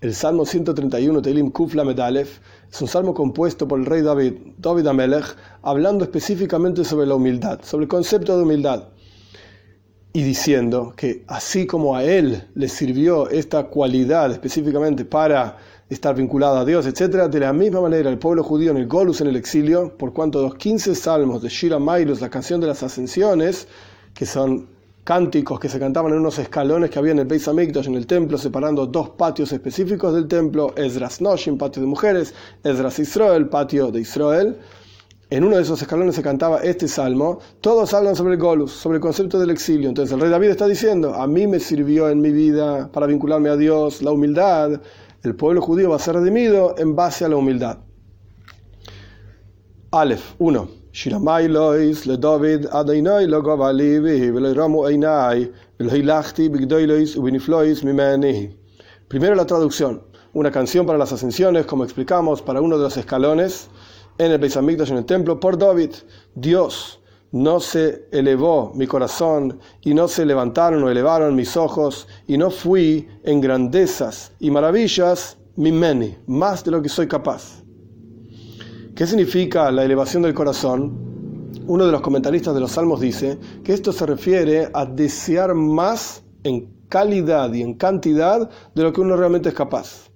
El Salmo 131, Teilim Kufla Medalef, es un salmo compuesto por el rey David, David Amelech, hablando específicamente sobre la humildad, sobre el concepto de humildad, y diciendo que así como a él le sirvió esta cualidad específicamente para estar vinculado a Dios, etc., de la misma manera el pueblo judío en el Golus, en el exilio, por cuanto los 15 salmos de Shira Mailus, la canción de las ascensiones, que son cánticos que se cantaban en unos escalones que había en el Beis Hamikdash, en el templo, separando dos patios específicos del templo, Esdras Noshim, patio de mujeres, Esdras Israel, patio de Israel. En uno de esos escalones se cantaba este salmo. Todos hablan sobre el Golus, sobre el concepto del exilio. Entonces el rey David está diciendo, a mí me sirvió en mi vida para vincularme a Dios la humildad. El pueblo judío va a ser redimido en base a la humildad. Aleph 1. Primero la traducción. Una canción para las ascensiones, como explicamos, para uno de los escalones en el Beis Hamikdash, en el templo, por David. Dios, no se elevó mi corazón y no se levantaron o elevaron mis ojos y no fui en grandezas y maravillas, mimeni, más de lo que soy capaz. ¿Qué significa la elevación del corazón? Uno de los comentaristas de los Salmos dice que esto se refiere a desear más en calidad y en cantidad de lo que uno realmente es capaz.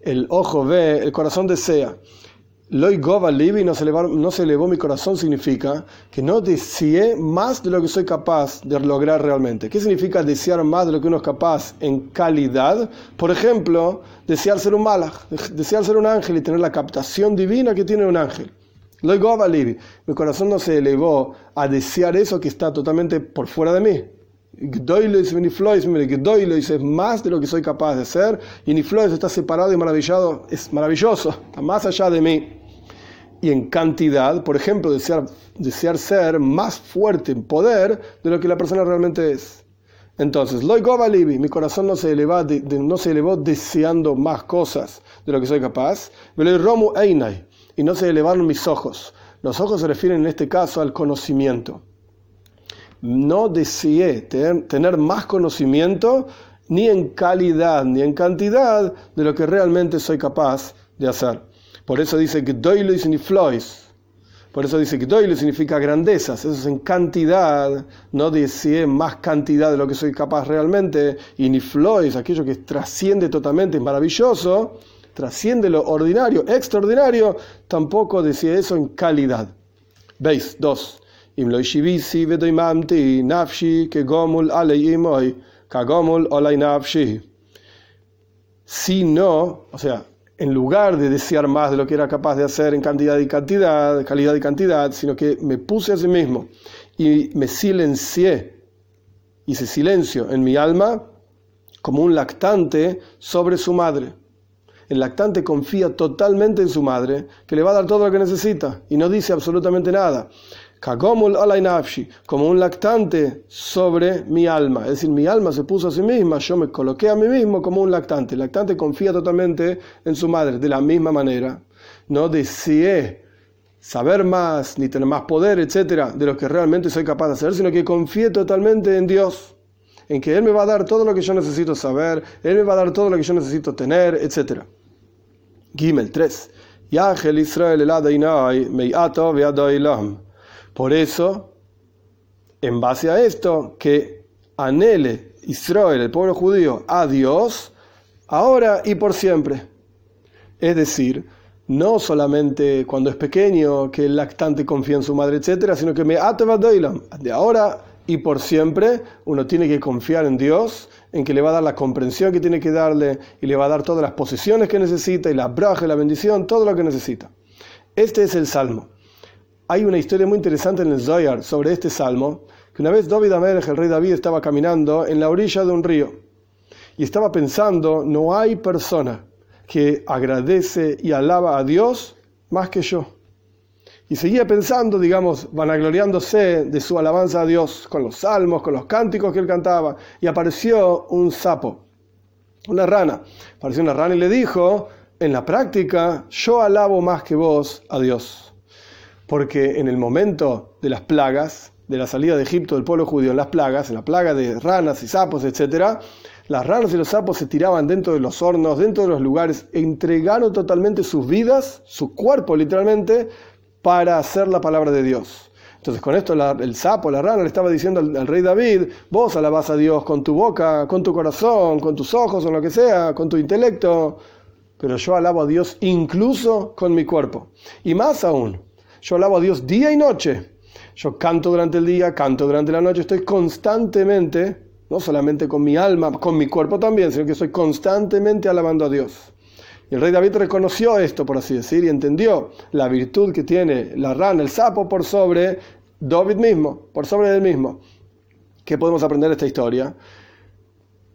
El ojo ve, el corazón desea. Loi Gova Libi no se, elevó, no se elevó mi corazón significa que no deseé más de lo que soy capaz de lograr realmente. ¿Qué significa desear más de lo que uno es capaz en calidad? Por ejemplo, desear ser un malach, desear ser un ángel y tener la captación divina que tiene un ángel. Loi Gova Libi. Mi corazón no se elevó a desear eso que está totalmente por fuera de mí. Gdoilis es más de lo que soy capaz de hacer y Niflois está separado y maravillado, es maravilloso, está más allá de mí y en cantidad, por ejemplo, desear, desear ser más fuerte en poder de lo que la persona realmente es. Entonces, Loy mi corazón no se, eleva, no se elevó deseando más cosas de lo que soy capaz, Romu Einai, y no se elevaron mis ojos. Los ojos se refieren en este caso al conocimiento. No deseé tener, tener más conocimiento ni en calidad ni en cantidad de lo que realmente soy capaz de hacer. Por eso dice que doilo flois. Por eso dice que doilo significa grandezas. Eso es en cantidad. No deseé más cantidad de lo que soy capaz realmente. Y ni flois, aquello que trasciende totalmente, es maravilloso, trasciende lo ordinario, extraordinario, tampoco decía eso en calidad. ¿Veis? Dos. Si no, o sea, en lugar de desear más de lo que era capaz de hacer en cantidad y cantidad, calidad y cantidad, sino que me puse a sí mismo y me silencié, hice silencio en mi alma como un lactante sobre su madre. El lactante confía totalmente en su madre, que le va a dar todo lo que necesita y no dice absolutamente nada como un lactante sobre mi alma. Es decir, mi alma se puso a sí misma, yo me coloqué a mí mismo como un lactante. El lactante confía totalmente en su madre. De la misma manera, no deseé saber más, ni tener más poder, etcétera, de lo que realmente soy capaz de hacer, sino que confié totalmente en Dios, en que Él me va a dar todo lo que yo necesito saber, Él me va a dar todo lo que yo necesito tener, etcétera. Gimel 3. Yahel Israel el meiato por eso, en base a esto, que anhele Israel, el pueblo judío, a Dios, ahora y por siempre. Es decir, no solamente cuando es pequeño, que el lactante confía en su madre, etcétera, sino que me de ahora y por siempre uno tiene que confiar en Dios, en que le va a dar la comprensión que tiene que darle y le va a dar todas las posiciones que necesita y la braja, la bendición, todo lo que necesita. Este es el salmo. Hay una historia muy interesante en el Zoyar sobre este salmo, que una vez David el rey David, estaba caminando en la orilla de un río y estaba pensando, no hay persona que agradece y alaba a Dios más que yo. Y seguía pensando, digamos, vanagloriándose de su alabanza a Dios con los salmos, con los cánticos que él cantaba. Y apareció un sapo, una rana. Apareció una rana y le dijo, en la práctica, yo alabo más que vos a Dios porque en el momento de las plagas, de la salida de Egipto del pueblo judío en las plagas, en la plaga de ranas y sapos, etc., las ranas y los sapos se tiraban dentro de los hornos, dentro de los lugares, entregaron totalmente sus vidas, su cuerpo literalmente, para hacer la palabra de Dios. Entonces con esto el sapo, la rana, le estaba diciendo al, rey David, vos alabás a Dios con tu boca, con tu corazón, con tus ojos o lo que sea, con tu intelecto, pero yo alabo a Dios incluso con mi cuerpo. Y más aún, yo alabo a Dios día y noche. Yo canto durante el día, canto durante la noche, estoy constantemente no solamente con mi alma, con mi cuerpo también, sino que estoy constantemente alabando a Dios. Y el rey David reconoció esto, por así decir, y entendió la virtud que tiene la rana, el sapo, por sobre David mismo, por sobre él mismo. ¿Qué podemos aprender de esta historia?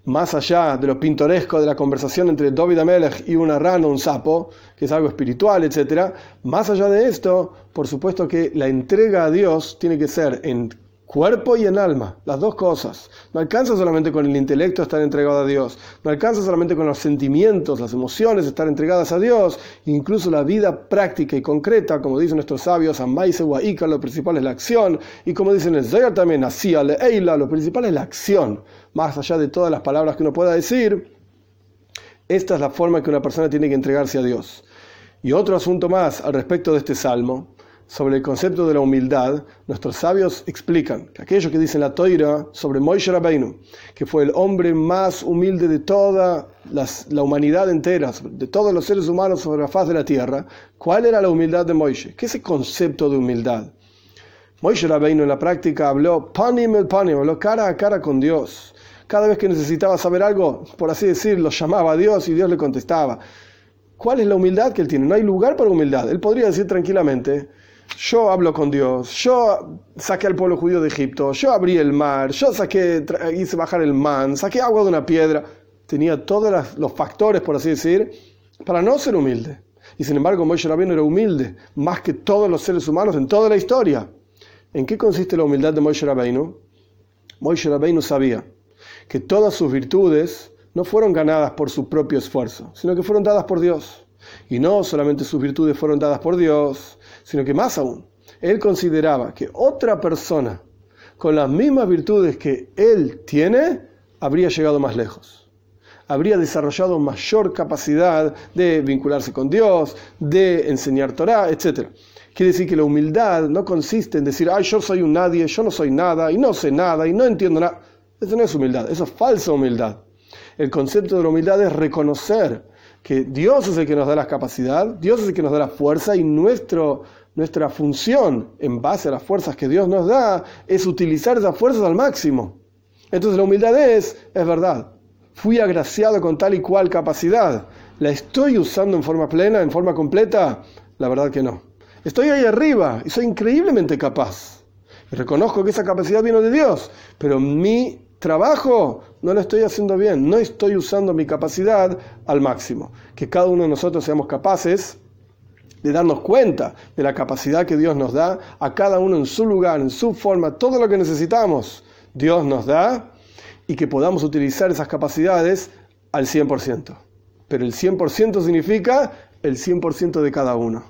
Más allá de lo pintoresco de la conversación entre David Amelech y una rana, un sapo, que es algo espiritual, etc., más allá de esto, por supuesto que la entrega a Dios tiene que ser en cuerpo y en alma, las dos cosas. No alcanza solamente con el intelecto estar entregado a Dios, no alcanza solamente con los sentimientos, las emociones estar entregadas a Dios, incluso la vida práctica y concreta, como dicen nuestros sabios, Amaise lo principal es la acción, y como dicen el Zayar también, Así Eila, lo principal es la acción, más allá de todas las palabras que uno pueda decir, esta es la forma que una persona tiene que entregarse a Dios. Y otro asunto más al respecto de este salmo, sobre el concepto de la humildad, nuestros sabios explican que aquello que dice la Toira sobre Moishe Rabbeinu, que fue el hombre más humilde de toda la humanidad entera, de todos los seres humanos sobre la faz de la tierra, ¿cuál era la humildad de Moishe? ¿Qué es el concepto de humildad? Moishe Rabbeinu en la práctica habló panim el panim, habló cara a cara con Dios. Cada vez que necesitaba saber algo, por así decirlo, llamaba a Dios y Dios le contestaba. ¿Cuál es la humildad que él tiene? No hay lugar para humildad. Él podría decir tranquilamente, yo hablo con Dios, yo saqué al pueblo judío de Egipto, yo abrí el mar, yo saqué, hice bajar el man, saqué agua de una piedra. Tenía todos los factores, por así decir, para no ser humilde. Y sin embargo, Moshe Rabbeinu era humilde, más que todos los seres humanos en toda la historia. ¿En qué consiste la humildad de Moshe Rabbeinu? Moshe Rabbeinu sabía que todas sus virtudes no fueron ganadas por su propio esfuerzo, sino que fueron dadas por Dios. Y no solamente sus virtudes fueron dadas por Dios, sino que más aún, él consideraba que otra persona con las mismas virtudes que él tiene habría llegado más lejos. Habría desarrollado mayor capacidad de vincularse con Dios, de enseñar Torah, etc. Quiere decir que la humildad no consiste en decir, ay, yo soy un nadie, yo no soy nada, y no sé nada, y no entiendo nada. Eso no es humildad, eso es falsa humildad. El concepto de la humildad es reconocer que Dios es el que nos da la capacidad, Dios es el que nos da la fuerza y nuestro, nuestra función en base a las fuerzas que Dios nos da es utilizar esas fuerzas al máximo. Entonces la humildad es, es verdad, fui agraciado con tal y cual capacidad, ¿la estoy usando en forma plena, en forma completa? La verdad que no. Estoy ahí arriba y soy increíblemente capaz. Reconozco que esa capacidad vino de Dios, pero mi trabajo no lo estoy haciendo bien, no estoy usando mi capacidad al máximo. Que cada uno de nosotros seamos capaces de darnos cuenta de la capacidad que Dios nos da, a cada uno en su lugar, en su forma, todo lo que necesitamos, Dios nos da, y que podamos utilizar esas capacidades al 100%. Pero el 100% significa el 100% de cada uno.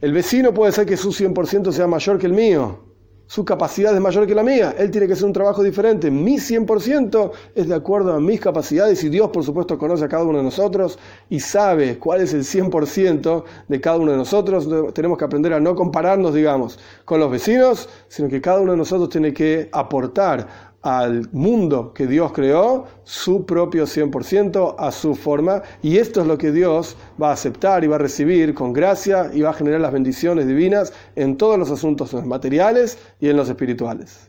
El vecino puede ser que su 100% sea mayor que el mío, su capacidad es mayor que la mía, él tiene que hacer un trabajo diferente. Mi 100% es de acuerdo a mis capacidades y Dios, por supuesto, conoce a cada uno de nosotros y sabe cuál es el 100% de cada uno de nosotros. Tenemos que aprender a no compararnos, digamos, con los vecinos, sino que cada uno de nosotros tiene que aportar al mundo que Dios creó su propio 100% a su forma y esto es lo que Dios va a aceptar y va a recibir con gracia y va a generar las bendiciones divinas en todos los asuntos materiales y en los espirituales.